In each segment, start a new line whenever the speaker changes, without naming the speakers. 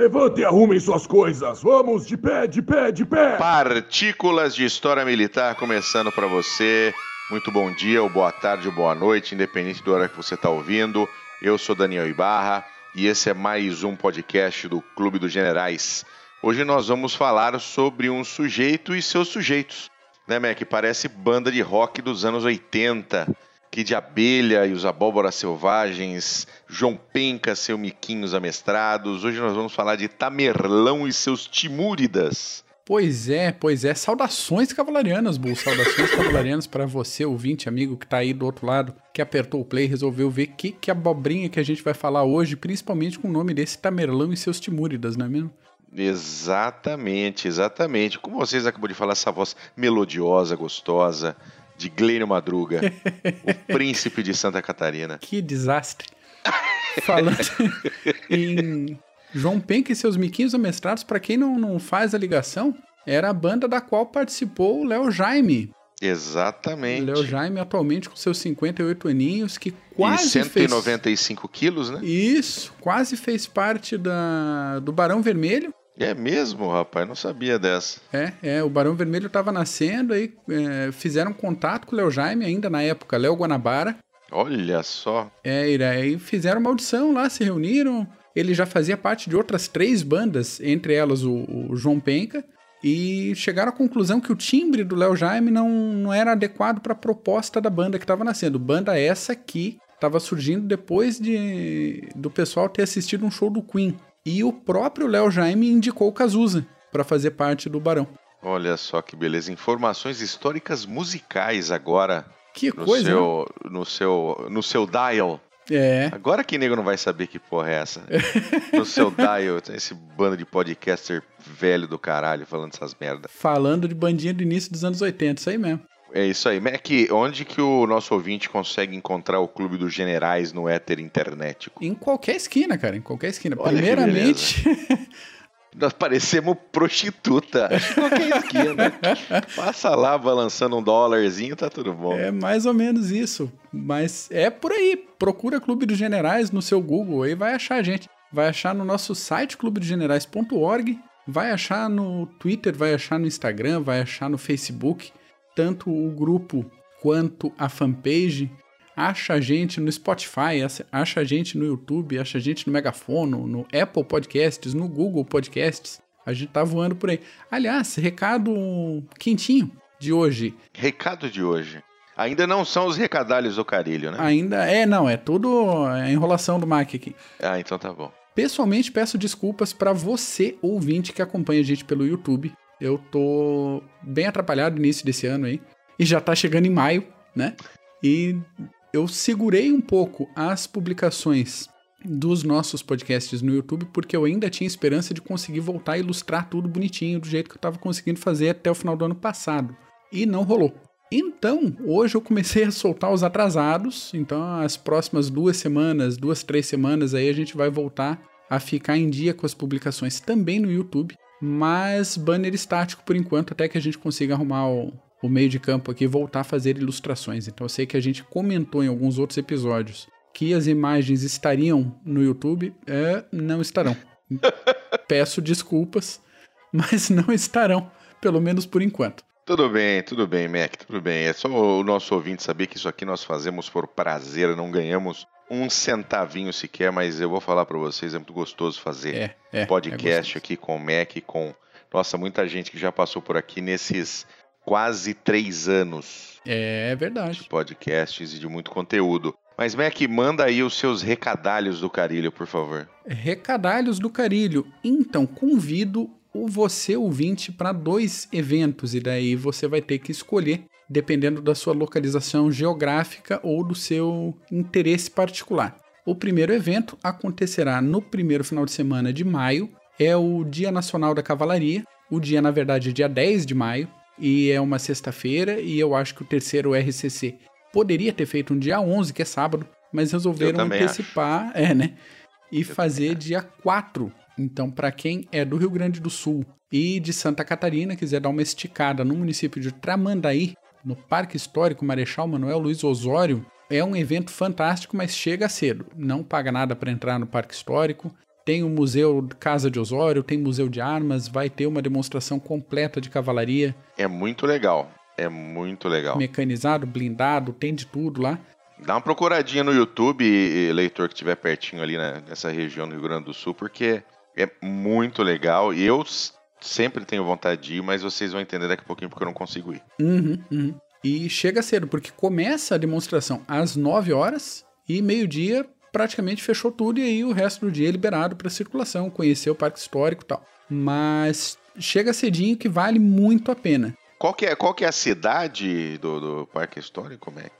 Levante e arrumem suas coisas. Vamos, de pé, de pé, de pé.
Partículas de História Militar começando para você. Muito bom dia, ou boa tarde, ou boa noite, independente da hora que você está ouvindo. Eu sou Daniel Ibarra e esse é mais um podcast do Clube dos Generais. Hoje nós vamos falar sobre um sujeito e seus sujeitos. Né, Mac? Parece banda de rock dos anos 80 que de abelha e os abóboras selvagens, João Penca, seu miquinhos amestrados. Hoje nós vamos falar de Tamerlão e seus timúridas.
Pois é, pois é. Saudações cavalarianas, Bull. Saudações cavalarianas para você, ouvinte, amigo que tá aí do outro lado, que apertou o play e resolveu ver que, que abobrinha que a gente vai falar hoje, principalmente com o nome desse Tamerlão e seus timúridas, não é mesmo?
Exatamente, exatamente. Como vocês acabou de falar, essa voz melodiosa, gostosa, de Glênio Madruga, o príncipe de Santa Catarina.
Que desastre. Falando em João Penca e seus miquinhos amestrados, para quem não, não faz a ligação, era a banda da qual participou o Léo Jaime.
Exatamente.
Léo Jaime, atualmente com seus 58 aninhos, que quase.
E 195
fez...
quilos, né?
Isso, quase fez parte da... do Barão Vermelho.
É mesmo, rapaz, não sabia dessa.
É, é, o Barão Vermelho estava nascendo, aí é, fizeram contato com o Léo Jaime ainda na época, Léo Guanabara.
Olha só.
É, e aí fizeram uma audição lá, se reuniram. Ele já fazia parte de outras três bandas, entre elas o, o João Penca, e chegaram à conclusão que o timbre do Léo Jaime não, não era adequado para a proposta da banda que estava nascendo. Banda essa que estava surgindo depois de do pessoal ter assistido um show do Queen. E o próprio Léo Jaime indicou o Cazuza para fazer parte do Barão.
Olha só que beleza. Informações históricas musicais agora.
Que
no
coisa.
Seu, né? No seu, no seu dial.
É.
Agora que nego não vai saber que porra é essa. no seu dial, esse bando de podcaster velho do caralho falando essas merda.
Falando de bandinha do início dos anos 80, isso aí mesmo.
É isso aí. Mac, onde que o nosso ouvinte consegue encontrar o Clube dos Generais no éter internet?
Em qualquer esquina, cara, em qualquer esquina. Olha Primeiramente...
Nós parecemos prostituta. Qualquer esquina. Passa lá balançando um dólarzinho, tá tudo bom.
É mais ou menos isso. Mas é por aí. Procura Clube dos Generais no seu Google aí vai achar a gente. Vai achar no nosso site clubedogenerais.org, vai achar no Twitter, vai achar no Instagram, vai achar no Facebook tanto o grupo quanto a fanpage. Acha a gente no Spotify, acha a gente no YouTube, acha a gente no Megafono, no Apple Podcasts, no Google Podcasts. A gente tá voando por aí. Aliás, recado quentinho de hoje.
Recado de hoje. Ainda não são os recadalhos do carilho, né?
Ainda é, não, é tudo a enrolação do Mac aqui.
Ah, então tá bom.
Pessoalmente, peço desculpas para você, ouvinte, que acompanha a gente pelo YouTube. Eu tô bem atrapalhado no início desse ano aí. E já tá chegando em maio, né? E eu segurei um pouco as publicações dos nossos podcasts no YouTube porque eu ainda tinha esperança de conseguir voltar a ilustrar tudo bonitinho do jeito que eu tava conseguindo fazer até o final do ano passado. E não rolou. Então, hoje eu comecei a soltar os atrasados. Então, as próximas duas semanas, duas, três semanas aí, a gente vai voltar a ficar em dia com as publicações também no YouTube mas banner estático por enquanto, até que a gente consiga arrumar o, o meio de campo aqui e voltar a fazer ilustrações. Então eu sei que a gente comentou em alguns outros episódios que as imagens estariam no YouTube, é, não estarão. Peço desculpas, mas não estarão, pelo menos por enquanto.
Tudo bem, tudo bem, Mac, tudo bem. É só o nosso ouvinte saber que isso aqui nós fazemos por prazer, não ganhamos um centavinho sequer, mas eu vou falar para vocês, é muito gostoso fazer
é, é,
podcast
é
aqui com o Mac, com nossa muita gente que já passou por aqui nesses quase três anos.
É verdade.
De podcasts e de muito conteúdo. Mas Mac, manda aí os seus recadalhos do Carilho, por favor.
Recadalhos do Carilho. Então, convido o você ouvinte para dois eventos e daí você vai ter que escolher dependendo da sua localização geográfica ou do seu interesse particular. O primeiro evento acontecerá no primeiro final de semana de maio, é o Dia Nacional da Cavalaria. O dia, na verdade, é dia 10 de maio, e é uma sexta-feira, e eu acho que o terceiro RCC poderia ter feito um dia 11, que é sábado, mas resolveram antecipar, acho. é, né? E eu fazer dia 4. Então, para quem é do Rio Grande do Sul e de Santa Catarina, quiser dar uma esticada no município de Tramandaí, no Parque Histórico Marechal Manuel Luiz Osório. É um evento fantástico, mas chega cedo. Não paga nada para entrar no Parque Histórico. tem o Museu Casa de Osório, tem Museu de Armas, vai ter uma demonstração completa de cavalaria.
É muito legal. É muito legal.
Mecanizado, blindado, tem de tudo lá.
Dá uma procuradinha no YouTube, leitor que estiver pertinho ali né, nessa região do Rio Grande do Sul, porque é muito legal. E eu sempre tenho vontade de ir, mas vocês vão entender daqui a pouquinho porque eu não consigo ir.
Uhum, uhum. E chega cedo, porque começa a demonstração às 9 horas e meio-dia praticamente fechou tudo e aí o resto do dia é liberado para circulação, conhecer o parque histórico e tal. Mas chega cedinho que vale muito a pena.
Qual que é, qual que é a cidade do, do parque histórico, Mac?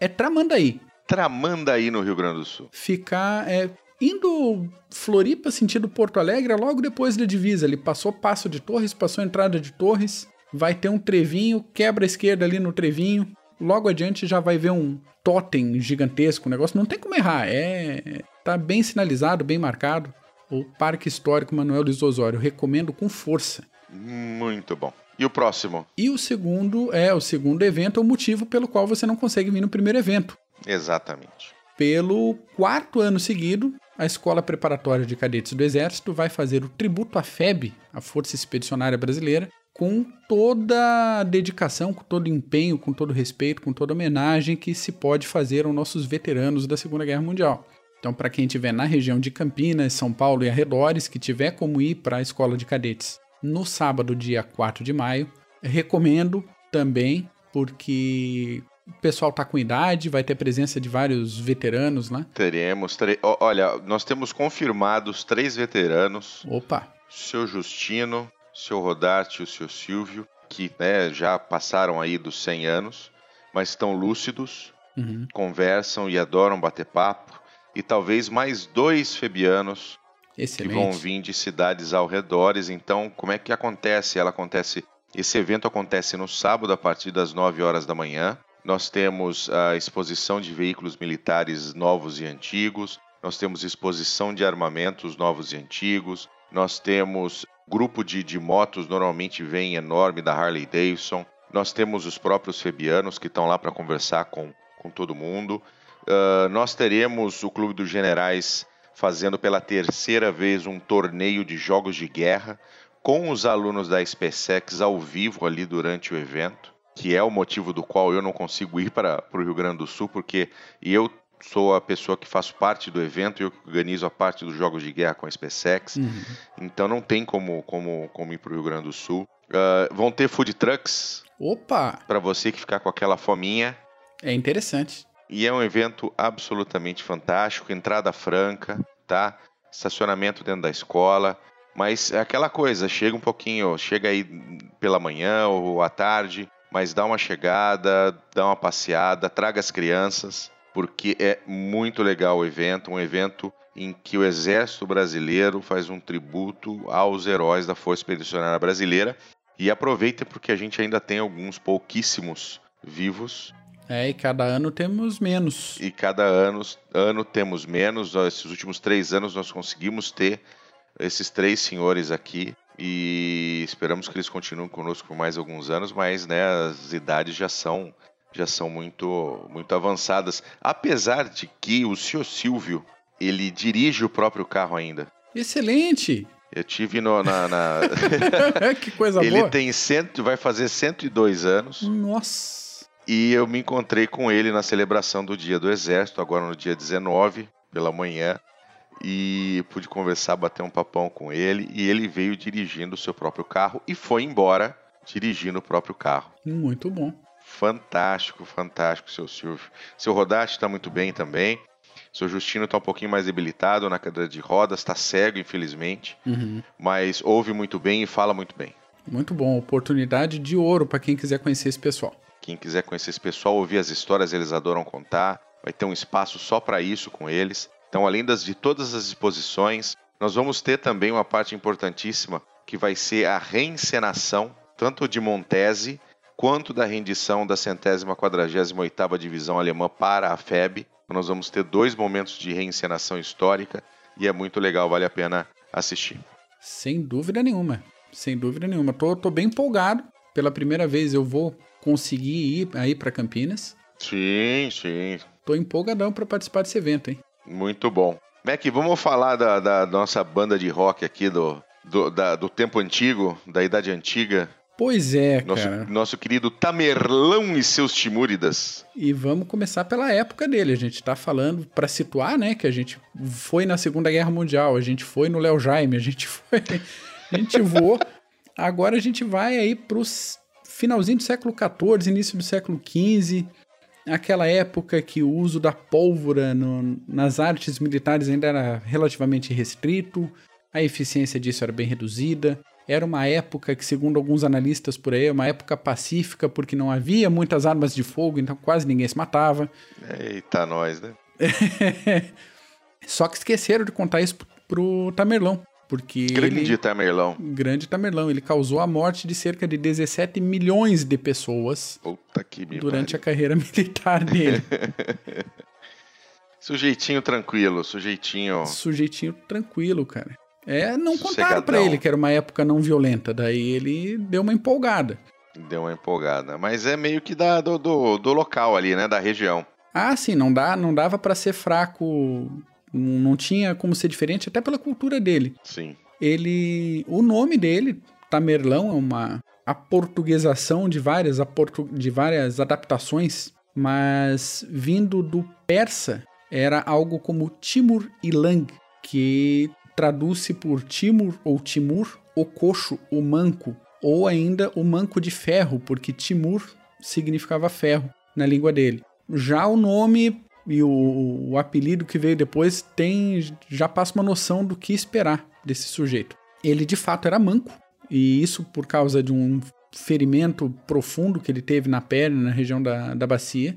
É Tramandaí.
Tramandaí, no Rio Grande do Sul.
Ficar é, indo Floripa, sentido Porto Alegre, é logo depois da divisa. Ele passou Passo de Torres, passou entrada de Torres, vai ter um trevinho, quebra a esquerda ali no trevinho. Logo adiante já vai ver um totem gigantesco, o negócio não tem como errar, é tá bem sinalizado, bem marcado. O Parque Histórico Manuel Luiz Osório, recomendo com força.
Muito bom. E o próximo?
E o segundo é o segundo evento, é o motivo pelo qual você não consegue vir no primeiro evento.
Exatamente.
Pelo quarto ano seguido, a Escola Preparatória de Cadetes do Exército vai fazer o tributo à FEB, a Força Expedicionária Brasileira, com toda a dedicação, com todo empenho, com todo respeito, com toda homenagem que se pode fazer aos nossos veteranos da Segunda Guerra Mundial. Então, para quem estiver na região de Campinas, São Paulo e arredores, que tiver como ir para a escola de cadetes no sábado, dia 4 de maio, recomendo também, porque o pessoal tá com idade, vai ter presença de vários veteranos lá.
Teremos. Olha, nós temos confirmados três veteranos.
Opa!
Seu Justino, seu Rodarte e o seu Silvio, que né, já passaram aí dos 100 anos, mas estão lúcidos, uhum. conversam e adoram bater papo. E talvez mais dois febianos Excelente. que vão vir de cidades ao redores. Então, como é que acontece? Ela acontece. Esse evento acontece no sábado a partir das 9 horas da manhã. Nós temos a exposição de veículos militares novos e antigos. Nós temos exposição de armamentos novos e antigos. Nós temos grupo de, de motos, normalmente vem enorme da Harley Davidson. Nós temos os próprios Febianos que estão lá para conversar com, com todo mundo. Uh, nós teremos o Clube dos Generais fazendo pela terceira vez um torneio de jogos de guerra com os alunos da SpaceX ao vivo ali durante o evento, que é o motivo do qual eu não consigo ir para o Rio Grande do Sul, porque eu sou a pessoa que faço parte do evento, eu organizo a parte dos jogos de guerra com a SpaceX, uhum. então não tem como, como, como ir para o Rio Grande do Sul. Uh, vão ter food trucks.
Opa!
Para você que ficar com aquela fominha.
É interessante.
E é um evento absolutamente fantástico, entrada franca, tá? Estacionamento dentro da escola. Mas é aquela coisa, chega um pouquinho, chega aí pela manhã ou à tarde, mas dá uma chegada, dá uma passeada, traga as crianças, porque é muito legal o evento, um evento em que o Exército Brasileiro faz um tributo aos heróis da Força Expedicionária Brasileira. E aproveita porque a gente ainda tem alguns pouquíssimos vivos.
É, e cada ano temos menos.
E cada ano, ano temos menos. Esses últimos três anos nós conseguimos ter esses três senhores aqui e esperamos que eles continuem conosco por mais alguns anos, mas né, as idades já são já são muito, muito avançadas. Apesar de que o senhor Silvio, ele dirige o próprio carro ainda.
Excelente!
Eu tive no, na. na...
que coisa
ele
boa!
Ele tem cento, vai fazer 102 anos.
Nossa!
E eu me encontrei com ele na celebração do Dia do Exército, agora no dia 19, pela manhã. E pude conversar, bater um papão com ele. E ele veio dirigindo o seu próprio carro e foi embora dirigindo o próprio carro.
Muito bom.
Fantástico, fantástico, seu Silvio. Seu Rodate está muito bem também. Seu Justino está um pouquinho mais debilitado na cadeira de rodas, está cego, infelizmente. Uhum. Mas ouve muito bem e fala muito bem.
Muito bom. Oportunidade de ouro para quem quiser conhecer esse pessoal.
Quem quiser conhecer esse pessoal, ouvir as histórias, eles adoram contar. Vai ter um espaço só para isso com eles. Então, além das, de todas as exposições, nós vamos ter também uma parte importantíssima que vai ser a reencenação, tanto de Montese quanto da rendição da centésima quadragésima oitava divisão alemã para a FEB. Nós vamos ter dois momentos de reencenação histórica e é muito legal, vale a pena assistir.
Sem dúvida nenhuma, sem dúvida nenhuma. Tô, tô bem empolgado. Pela primeira vez eu vou conseguir ir aí para Campinas.
Sim, sim.
Tô empolgadão para participar desse evento, hein?
Muito bom. Mac, vamos falar da, da nossa banda de rock aqui do, do, da- do tempo antigo, da idade antiga.
Pois é,
Nosso,
cara.
nosso querido Tamerlão e seus Timúridas.
E vamos começar pela época dele. A gente tá falando pra situar, né, que a gente foi na Segunda Guerra Mundial, a gente foi no Léo Jaime, a gente foi, a gente voou. Agora a gente vai aí pros finalzinho do século XIV, início do século XV, aquela época que o uso da pólvora no- nas artes militares ainda era relativamente restrito, a eficiência disso era bem reduzida. Era uma época que, segundo alguns analistas por aí, é uma época pacífica, porque não havia muitas armas de fogo, então quase ninguém se matava.
Eita, nós, né?
Só que esqueceram de contar isso pro Tamerlão, porque
Grande
ele...
Tamerlão.
Grande Tamerlão, ele causou a morte de cerca de 17 milhões de pessoas
Puta que me
durante a
pariu.
carreira militar dele.
Sujeitinho tranquilo, sujeitinho.
Sujeitinho tranquilo, cara. É, não contaram pra ele que era uma época não violenta, daí ele deu uma empolgada.
Deu uma empolgada. Mas é meio que da, do, do, do local ali, né? Da região.
Ah, sim, não, dá, não dava pra ser fraco, não tinha como ser diferente, até pela cultura dele.
Sim.
ele o nome dele Tamerlão é uma aportuguesação de várias aportu, de várias adaptações mas vindo do persa era algo como Timur Ilang que traduz-se por Timur ou Timur o coxo o manco ou ainda o manco de ferro porque Timur significava ferro na língua dele já o nome e o, o apelido que veio depois tem já passa uma noção do que esperar desse sujeito. Ele de fato era manco, e isso por causa de um ferimento profundo que ele teve na perna, na região da, da bacia.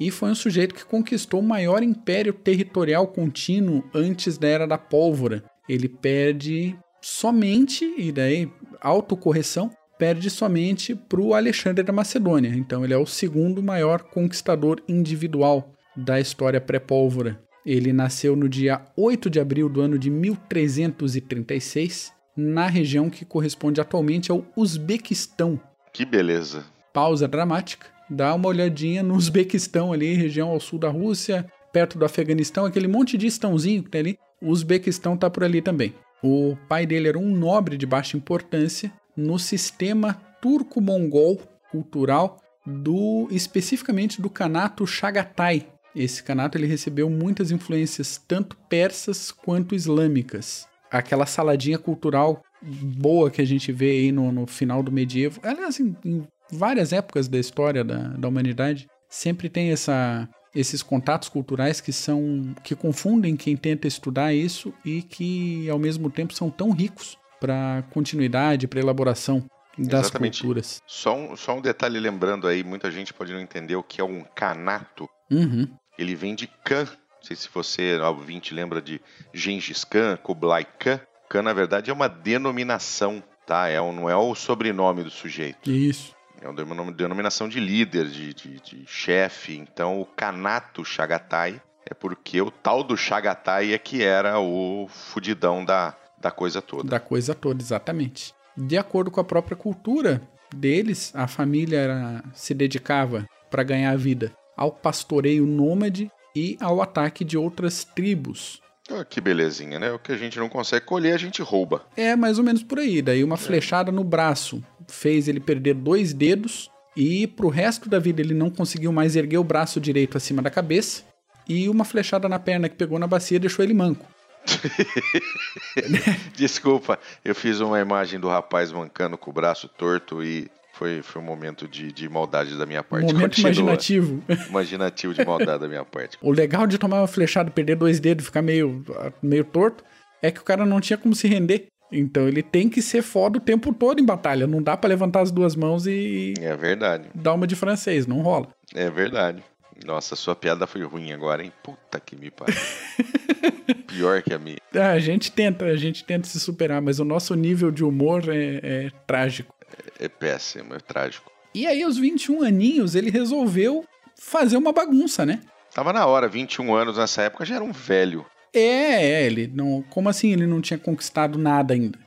E foi um sujeito que conquistou o maior império territorial contínuo antes da Era da Pólvora. Ele perde somente, e daí autocorreção, perde somente para o Alexandre da Macedônia. Então ele é o segundo maior conquistador individual da história pré-pólvora. Ele nasceu no dia 8 de abril do ano de 1336, na região que corresponde atualmente ao Uzbequistão.
Que beleza.
Pausa dramática. Dá uma olhadinha no Uzbequistão ali, região ao sul da Rússia, perto do Afeganistão, aquele monte de estãozinho que tem ali. O Uzbequistão tá por ali também. O pai dele era um nobre de baixa importância no sistema turco-mongol cultural do especificamente do Kanato Chagatai. Esse Kanato ele recebeu muitas influências tanto persas quanto islâmicas. Aquela saladinha cultural boa que a gente vê aí no, no final do medievo, aliás, em, em várias épocas da história da, da humanidade, sempre tem essa, esses contatos culturais que são que confundem quem tenta estudar isso e que ao mesmo tempo são tão ricos para continuidade, para elaboração das
Exatamente.
culturas.
Só um, só um detalhe lembrando aí, muita gente pode não entender o que é um canato.
Uhum.
Ele vem de Khan. Não sei se você, ouvinte, lembra de Gengis Khan, Kublai Khan. Khan, na verdade, é uma denominação, tá? É um, não é o sobrenome do sujeito.
Isso.
É uma denominação de líder, de, de, de chefe. Então, o Kanato Chagatai é porque o tal do Chagatai é que era o fudidão da, da coisa toda.
Da coisa toda, exatamente. De acordo com a própria cultura deles, a família era, se dedicava para ganhar a vida ao pastoreio nômade e ao ataque de outras tribos.
Ah, que belezinha, né? O que a gente não consegue colher, a gente rouba.
É mais ou menos por aí. Daí uma flechada no braço fez ele perder dois dedos e pro resto da vida ele não conseguiu mais erguer o braço direito acima da cabeça. E uma flechada na perna que pegou na bacia deixou ele manco.
Desculpa, eu fiz uma imagem do rapaz mancando com o braço torto e foi, foi um momento de, de maldade da minha parte.
Momento
Continua.
imaginativo.
Imaginativo de maldade da minha parte.
O legal de tomar uma flechada, perder dois dedos e ficar meio, meio torto, é que o cara não tinha como se render. Então ele tem que ser foda o tempo todo em batalha. Não dá pra levantar as duas mãos e
É verdade,
dar uma de francês, não rola.
é verdade. Nossa, sua piada foi ruim agora, hein? Puta que me pariu. Pior que a minha.
Ah, A gente tenta, a gente tenta se superar, mas o nosso nível de humor é, é trágico.
É péssimo, é trágico.
E aí, aos 21 aninhos, ele resolveu fazer uma bagunça, né?
Tava na hora, 21 anos nessa época já era um velho.
É, é, ele não. Como assim ele não tinha conquistado nada ainda?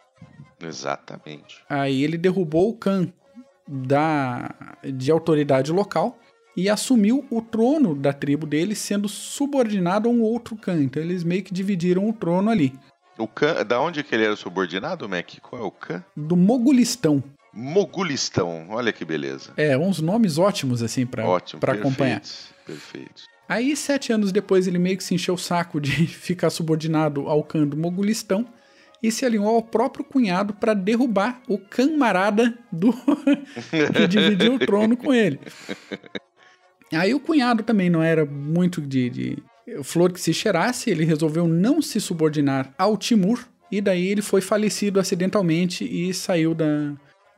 Exatamente.
Aí ele derrubou o Khan da, de autoridade local e assumiu o trono da tribo dele, sendo subordinado a um outro Khan. Então eles meio que dividiram o trono ali.
O Khan, da onde que ele era subordinado, Mac? Qual é o Khan?
Do Mogulistão.
Mogulistão, olha que beleza.
É, uns nomes ótimos, assim, pra,
Ótimo, perfeito,
acompanhar.
Perfeito.
Aí, sete anos depois, ele meio que se encheu o saco de ficar subordinado ao Khan do Mogulistão e se alinhou ao próprio cunhado para derrubar o camarada do que dividiu o trono com ele. Aí o cunhado também não era muito de, de flor que se cheirasse, ele resolveu não se subordinar ao Timur, e daí ele foi falecido acidentalmente e saiu da,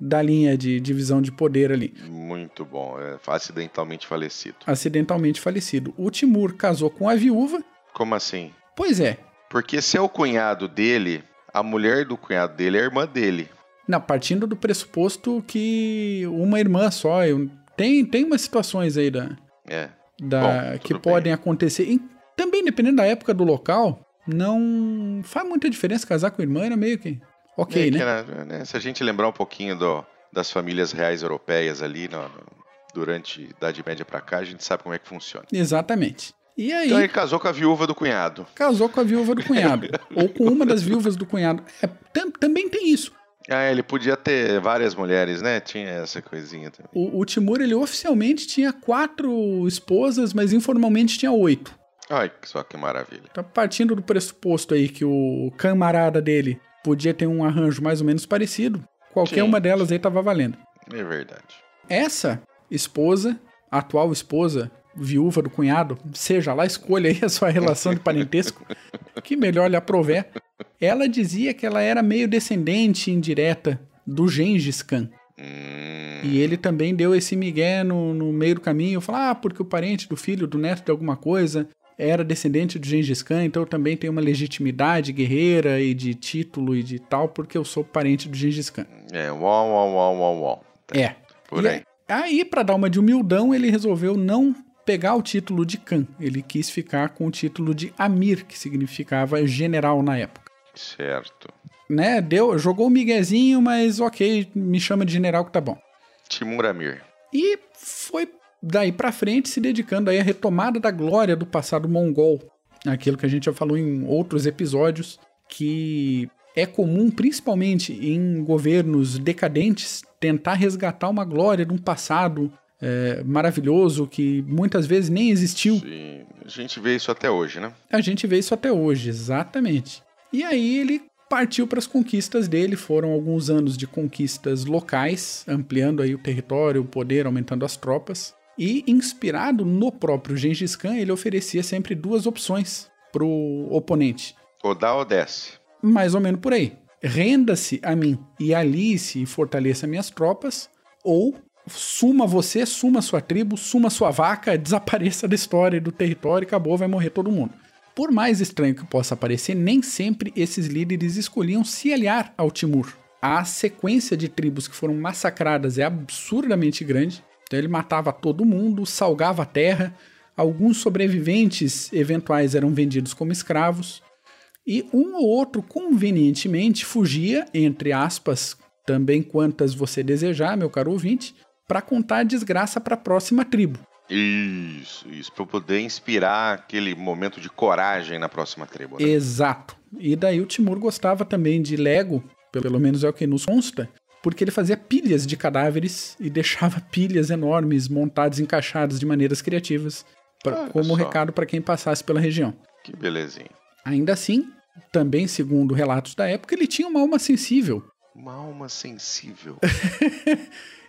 da linha de divisão de poder ali.
Muito bom, é acidentalmente falecido.
Acidentalmente falecido. O Timur casou com a viúva.
Como assim?
Pois é.
Porque se é o cunhado dele, a mulher do cunhado dele é a irmã dele.
Não, partindo do pressuposto que uma irmã só. Tem, tem umas situações aí da,
É.
da
Bom,
que
tudo
podem
bem.
acontecer. E também, dependendo da época do local, não faz muita diferença casar com a irmã, era meio que. Ok,
É
né?
era, né, Se a gente lembrar um pouquinho do- das famílias reais europeias ali no- no- durante a Idade Média pra cá, a gente sabe como é que funciona.
Exatamente. E aí,
Então ele casou com a viúva do cunhado.
casou com a viúva do cunhado. ou com uma das viúvas do cunhado. É, tam- também tem isso.
Ah, ele podia ter várias mulheres, né? Tinha essa coisinha também.
O, o Timur, ele oficialmente tinha quatro esposas, mas informalmente tinha oito.
Ai, só que maravilha.
Então, partindo do pressuposto aí que o camarada dele podia ter um arranjo mais ou menos parecido, qualquer
Sim.
uma delas aí tava valendo.
É verdade.
Essa esposa, atual esposa, viúva do cunhado, seja lá, escolha aí a sua relação de parentesco, que melhor lhe aprover. Ela dizia que ela era meio descendente indireta do Gengis Khan.
Hum,
E ele também deu esse migué no, no meio do caminho, falou, ah, porque o parente do filho, do neto de alguma coisa, era descendente do Gengis Khan, então eu também tenho uma legitimidade guerreira e de título e de tal, porque eu sou parente do Gengis Khan.
é, uau, uau, uau, uau, uau.
É.
Por
E
aí.
Aí, pra dar uma de humildão, ele resolveu não pegar o título de Khan. Ele quis ficar com o título de Amir, que significava general na época.
Certo.
Né? Deu, jogou o miguezinho, mas ok, me chama de general que tá bom.
Timur Amir.
E foi daí pra frente se dedicando aí à retomada da glória do passado mongol. Aquilo que a gente já falou em outros episódios, que é comum, principalmente em governos decadentes, tentar resgatar uma glória de um passado é, maravilhoso que muitas vezes nem existiu.
Sim, a gente vê isso até hoje, né?
A gente vê isso até hoje, exatamente. E aí ele partiu para as conquistas dele, foram alguns anos de conquistas locais, ampliando aí o território, o poder, aumentando as tropas. E inspirado no próprio Gengis Khan, ele oferecia sempre duas opções pro oponente.
Ou dá ou desce.
Mais ou menos por aí. Renda-se a mim e alice e fortaleça minhas tropas, ou suma você, suma sua tribo, suma sua vaca, desapareça da história e do território e acabou, vai morrer todo mundo. Por mais estranho que possa parecer, nem sempre esses líderes escolhiam se aliar ao Timur. A sequência de tribos que foram massacradas é absurdamente grande. Então ele matava todo mundo, salgava a terra. Alguns sobreviventes eventuais eram vendidos como escravos. E um ou outro convenientemente fugia, entre aspas, também quantas você desejar, meu caro ouvinte, para contar a desgraça para a próxima tribo.
Isso, isso. Eu poder inspirar aquele momento de coragem na próxima tribo. Né?
Exato. E daí o Timur gostava também de Lego, pelo menos é o que nos consta, porque ele fazia pilhas de cadáveres e deixava pilhas enormes montadas, encaixadas de maneiras criativas, pra- como recado para quem passasse pela região.
Que belezinha.
Ainda assim, também segundo relatos da época, ele tinha uma alma sensível.
Uma alma sensível.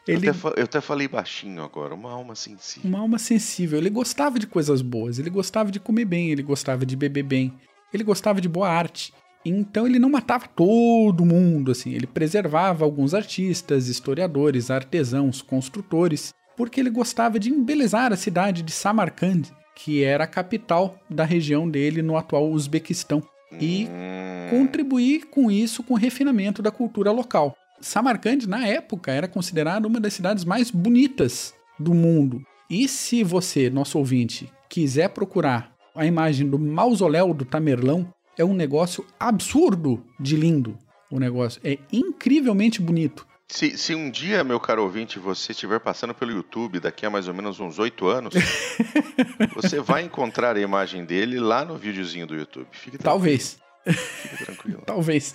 Ele
Eu, até, eu até falei baixinho agora. Uma alma sensível.
uma alma sensível. Ele gostava de coisas boas, ele gostava de comer bem, ele gostava de beber bem, ele gostava de boa arte. Então ele não matava todo mundo, assim, ele preservava alguns artistas, historiadores, artesãos, construtores, porque ele gostava de embelezar a cidade de Samarcand, que era a capital da região dele no atual Uzbequistão, e
Hum,
contribuir com isso com o refinamento da cultura local. Samarcand, na época, era considerada uma das cidades mais bonitas do mundo. E se você, nosso ouvinte, quiser procurar a imagem do mausoléu do Tamerlão, é um negócio absurdo de lindo. O negócio é incrivelmente bonito.
Se, se um dia, meu caro ouvinte, você estiver passando pelo YouTube daqui a mais ou menos uns oito anos, você vai encontrar a imagem dele lá no videozinho do YouTube. Fique
Talvez.
Fique tranquilo.
Talvez.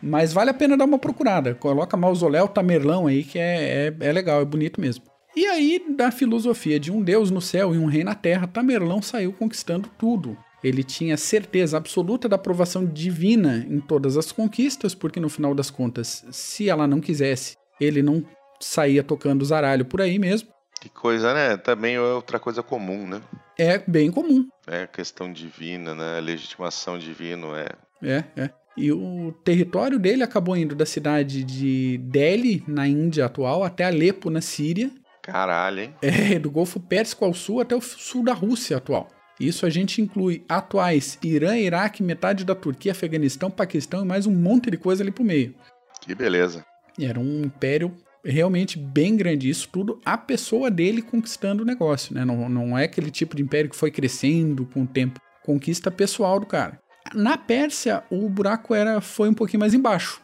Mas vale a pena dar uma procurada. Coloca Mausoléu Tamerlão aí, que é, é, é legal, é bonito mesmo. E aí, da filosofia de um Deus no céu e um rei na terra, Tamerlão saiu conquistando tudo. Ele tinha certeza absoluta da aprovação divina em todas as conquistas, porque no final das contas, se ela não quisesse, ele não saía tocando zaralho por aí mesmo.
Que coisa, né? Também é outra coisa comum, né?
É bem comum.
É questão divina, né? Legitimação divina, é.
É, é. E o território dele acabou indo da cidade de Delhi, na Índia atual, até Alepo, na Síria.
Caralho, hein?
É, do Golfo Pérsico ao sul até o sul da Rússia atual. Isso a gente inclui atuais Irã, Iraque, metade da Turquia, Afeganistão, Paquistão e mais um monte de coisa ali pro meio.
Que beleza.
Era um império realmente bem grande. Isso tudo a pessoa dele conquistando o negócio, né? Não, não é aquele tipo de império que foi crescendo com o tempo. Conquista pessoal do cara. Na Pérsia, o buraco era foi um pouquinho mais embaixo.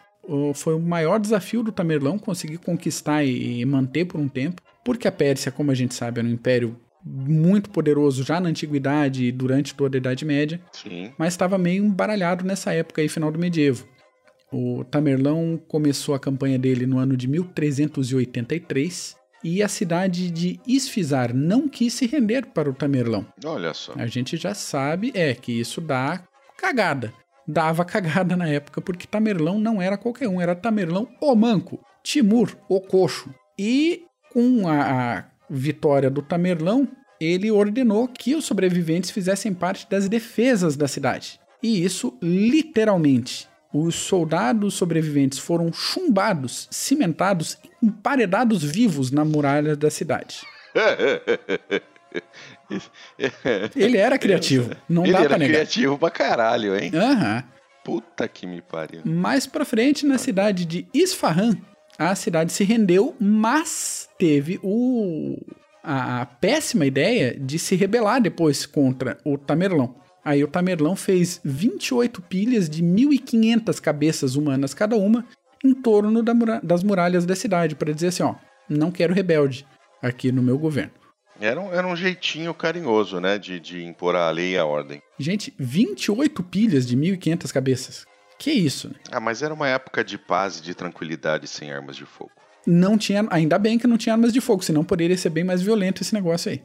Foi o maior desafio do Tamerlão conseguir conquistar e manter por um tempo, porque a Pérsia, como a gente sabe, era um império muito poderoso já na antiguidade e durante toda a Idade Média,
Sim.
mas estava meio embaralhado nessa época aí, final do medievo. O Tamerlão começou a campanha dele no ano de 1383 e a cidade de Isfizar não quis se render para o Tamerlão.
Olha só.
A gente já sabe é que isso dá cagada. Dava cagada na época porque Tamerlão não era qualquer um, era Tamerlão o Manco, Timur o Coxo. E com a, a vitória do Tamerlão, ele ordenou que os sobreviventes fizessem parte das defesas da cidade. E isso literalmente. Os soldados sobreviventes foram chumbados, cimentados, emparedados vivos na muralha da cidade. Ele era criativo, não
Ele
dá
era
pra negar.
criativo pra caralho, hein?
Aham.
Puta que me pariu.
Mais pra frente, na cidade de Isfahan, a cidade se rendeu, mas teve o, a, a péssima ideia de se rebelar depois contra o Tamerlão. Aí o Tamerlão fez 28 pilhas de 1.500 cabeças humanas cada uma em torno da mura- das muralhas da cidade, para dizer assim, ó, não quero rebelde aqui no meu governo.
Era um, era um jeitinho carinhoso, né? De, de impor a lei e a ordem.
Gente, 28 pilhas de 1.500 cabeças. Que isso, né?
Ah, mas era uma época de paz e de tranquilidade sem armas de fogo.
Não tinha, ainda bem que não tinha armas de fogo, senão poderia ser bem mais violento esse negócio aí.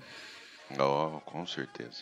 Oh, com certeza.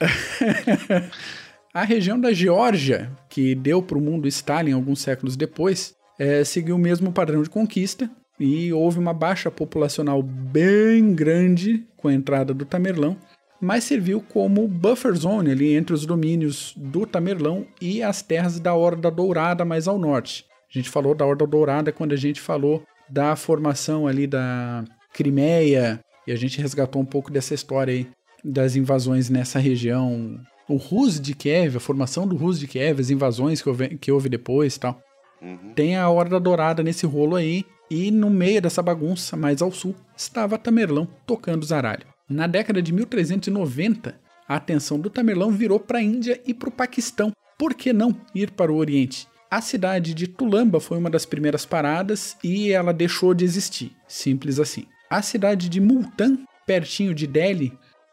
A região da Geórgia, que deu para o mundo Stalin alguns séculos depois, eh, seguiu o mesmo padrão de conquista e houve uma baixa populacional bem grande com a entrada do Tamerlão, mas serviu como buffer zone ali entre os domínios do Tamerlão e as terras da Horda Dourada mais ao norte. A gente falou da Horda Dourada quando a gente falou da formação ali da Crimeia e a gente resgatou um pouco dessa história aí das invasões nessa região. O Rus de Kiev, a formação do Rus de Kiev, as invasões que houve, que houve depois e tal.
Uhum.
Tem a Horda Dourada nesse rolo aí, e no meio dessa bagunça, mais ao sul, estava Tamerlão tocando zaralho. Na década de 1390, a atenção do Tamerlão virou para a Índia e para o Paquistão. Por que não ir para o Oriente? A cidade de Tulamba foi uma das primeiras paradas e ela deixou de existir, simples assim. A cidade de Multan, pertinho de Delhi,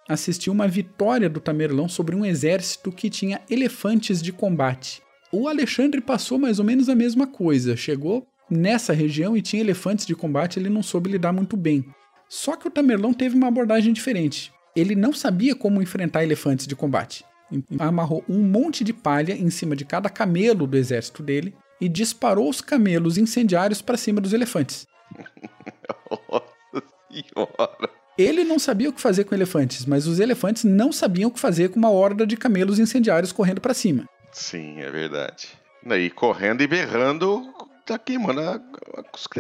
assistiu uma vitória do Tamerlão sobre um exército que tinha elefantes de combate. O Alexandre passou mais ou menos a mesma coisa. Chegou nessa região e tinha elefantes de combate, ele não soube lidar muito bem. Só que o Tamerlão teve uma abordagem diferente. Ele não sabia como enfrentar elefantes de combate. Amarrou um monte de palha em cima de cada camelo do exército dele e disparou os camelos incendiários para cima dos elefantes.
Nossa senhora.
Ele não sabia o que fazer com elefantes, mas os elefantes não sabiam o que fazer com uma horda de camelos incendiários correndo para cima.
Sim, é verdade. E correndo e berrando, tá queimando a,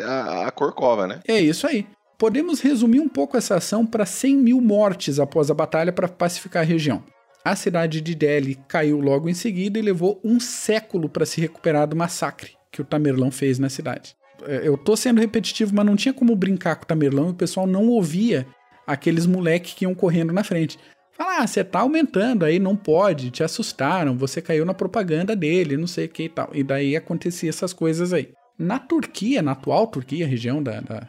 a, a corcova, né?
É isso aí. Podemos resumir um pouco essa ação para 100 mil mortes após a batalha para pacificar a região. A cidade de Delhi caiu logo em seguida e levou um século para se recuperar do massacre que o Tamerlão fez na cidade. É, Eu tô sendo repetitivo, mas não tinha como brincar com o Tamerlão e o pessoal não ouvia aqueles moleques que iam correndo na frente. Fala, ah, você tá aumentando aí, não pode, te assustaram, você caiu na propaganda dele, não sei o que e tal. E daí acontecia essas coisas aí. Na Turquia, na atual Turquia, região da, da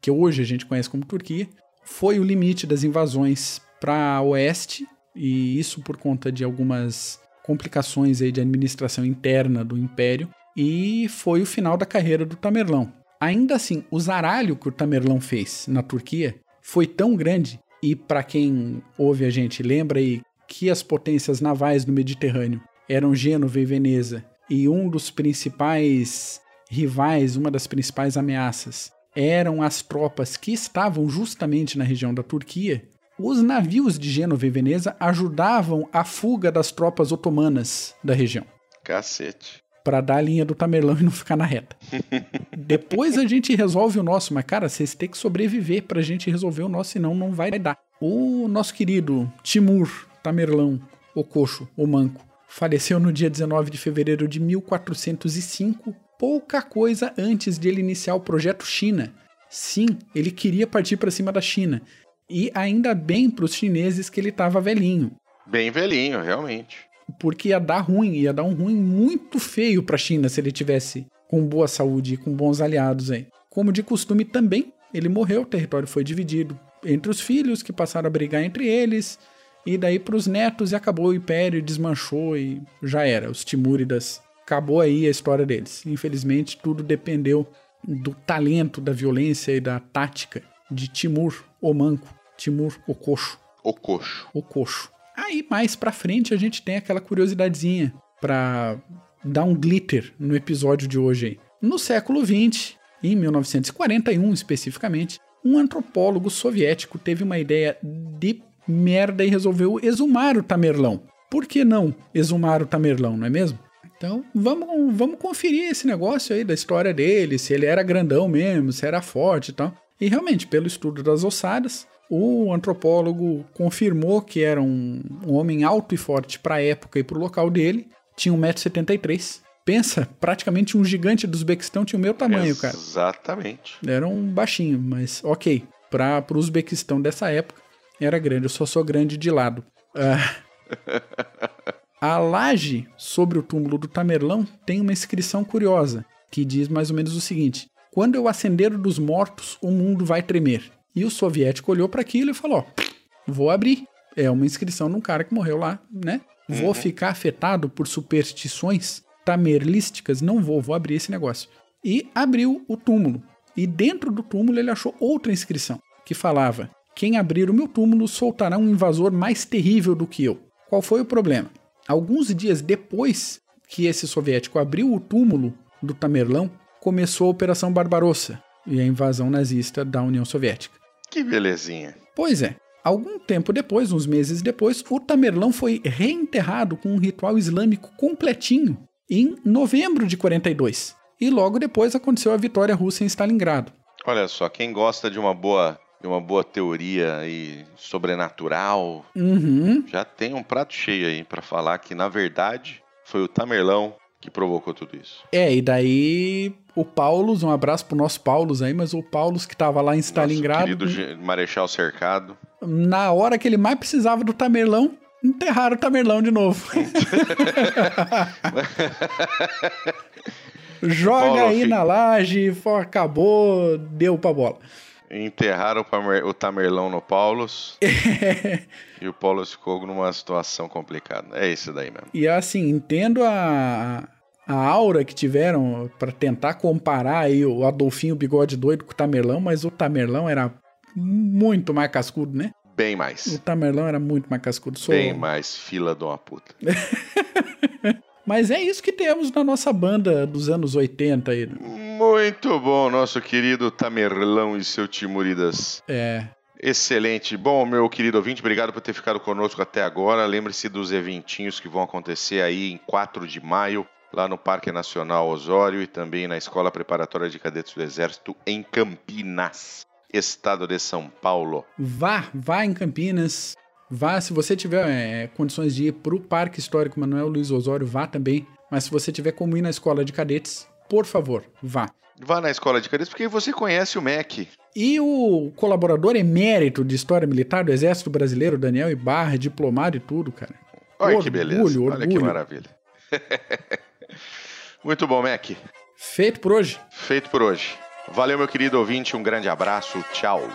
que hoje a gente conhece como Turquia, foi o limite das invasões para oeste, e isso por conta de algumas complicações aí de administração interna do império, e foi o final da carreira do Tamerlão. Ainda assim, o zaralho que o Tamerlão fez na Turquia foi tão grande, e para quem ouve a gente, lembra aí que as potências navais no Mediterrâneo eram Gênova e Veneza, e um dos principais rivais, uma das principais ameaças, eram as tropas que estavam justamente na região da Turquia, os navios de Gênova e Veneza ajudavam a fuga das tropas otomanas da região.
Cacete.
Para dar a linha do Tamerlão e não ficar na reta. Depois a gente resolve o nosso, mas cara, vocês têm que sobreviver pra gente resolver o nosso, senão não vai dar. O nosso querido Timur Tamerlão, o coxo, o manco, faleceu no dia 19 de fevereiro de 1405 pouca coisa antes de ele iniciar o projeto China. Sim, ele queria partir para cima da China. E ainda bem para os chineses que ele estava velhinho.
Bem velhinho, realmente.
Porque ia dar ruim, ia dar um ruim muito feio para a China se ele tivesse com boa saúde e com bons aliados aí. Como de costume também, ele morreu, o território foi dividido entre os filhos que passaram a brigar entre eles, e daí para os netos e acabou o império, desmanchou e já era. Os Timúridas acabou aí a história deles. Infelizmente, tudo dependeu do talento, da violência e da tática de Timur, o Manco, Timur, o Coxo.
O Coxo.
O Coxo. Aí, mais pra frente, a gente tem aquela curiosidadezinha pra dar um glitter no episódio de hoje aí. No século XX, em 1941 especificamente, um antropólogo soviético teve uma ideia de merda e resolveu exumar o Tamerlão. Por que não exumar o Tamerlão, não é mesmo? Então, vamos, vamos conferir esse negócio aí da história dele, se ele era grandão mesmo, se era forte e tal. E realmente, pelo estudo das ossadas, o antropólogo confirmou que era um, um homem alto e forte para a época e para o local dele. Tinha 1,73m. Pensa, praticamente um gigante do Uzbequistão tinha o meu tamanho,
Exatamente.
cara.
Exatamente.
Era um baixinho, mas ok. Para o Uzbequistão dessa época, era grande. Eu só sou grande de lado. Ah. A laje sobre o túmulo do Tamerlão tem uma inscrição curiosa, que diz mais ou menos o seguinte: Quando eu acender dos mortos, o mundo vai tremer. E o soviético olhou para aquilo e falou: Vou abrir. É uma inscrição de um cara que morreu lá, né? Vou uhum. ficar afetado por superstições tamerlísticas? Não vou, vou abrir esse negócio. E abriu o túmulo. E dentro do túmulo ele achou outra inscrição, que falava: Quem abrir o meu túmulo soltará um invasor mais terrível do que eu. Qual foi o problema? Alguns dias depois que esse soviético abriu o túmulo do Tamerlão, começou a Operação Barbarossa e a invasão nazista da União Soviética.
Que belezinha.
Pois é. Algum tempo depois, uns meses depois, o Tamerlão foi reenterrado com um ritual islâmico completinho em novembro de 42. E logo depois aconteceu a vitória russa em Stalingrado.
Olha só, quem gosta de uma boa de uma boa teoria aí sobrenatural,
uhum.
já tem um prato cheio aí para falar que na verdade foi o Tamerlão que provocou tudo isso.
É, e daí o Paulus, um abraço pro nosso Paulus aí, mas o Paulus que tava lá em Stalingrado.
Nosso querido Marechal Cercado.
Na hora que ele mais precisava do Tamerlão, enterraram o Tamerlão de novo. Joga Paulo, aí na laje, acabou, deu pra bola.
Enterraram o Tamerlão no Paulus. e o Paulus ficou numa situação complicada. É isso daí mesmo.
E assim, entendo a, a aura que tiveram para tentar comparar aí o Adolfinho Bigode Doido com o Tamerlão, mas o Tamerlão era muito mais cascudo, né?
Bem mais.
O Tamerlão era muito mais cascudo.
Sou... Bem mais fila de uma puta.
Mas é isso que temos na nossa banda dos anos 80 aí.
Muito bom, nosso querido Tamerlão e seu Timuridas.
É.
Excelente. Bom, meu querido ouvinte, obrigado por ter ficado conosco até agora. Lembre-se dos eventinhos que vão acontecer aí em 4 de maio, lá no Parque Nacional Osório e também na Escola Preparatória de Cadetes do Exército em Campinas, estado de São Paulo.
Vá, vá em Campinas. Vá, se você tiver é, condições de ir para o Parque Histórico Manuel Luiz Osório, vá também. Mas se você tiver como ir na escola de cadetes, por favor, vá.
Vá na escola de cadetes porque você conhece o MEC.
E o colaborador emérito de História Militar do Exército Brasileiro, Daniel Ibarra, diplomado e tudo, cara.
Olha orgulho, que beleza, orgulho. olha que maravilha. Muito bom, MEC.
Feito por hoje.
Feito por hoje. Valeu, meu querido ouvinte. Um grande abraço. Tchau.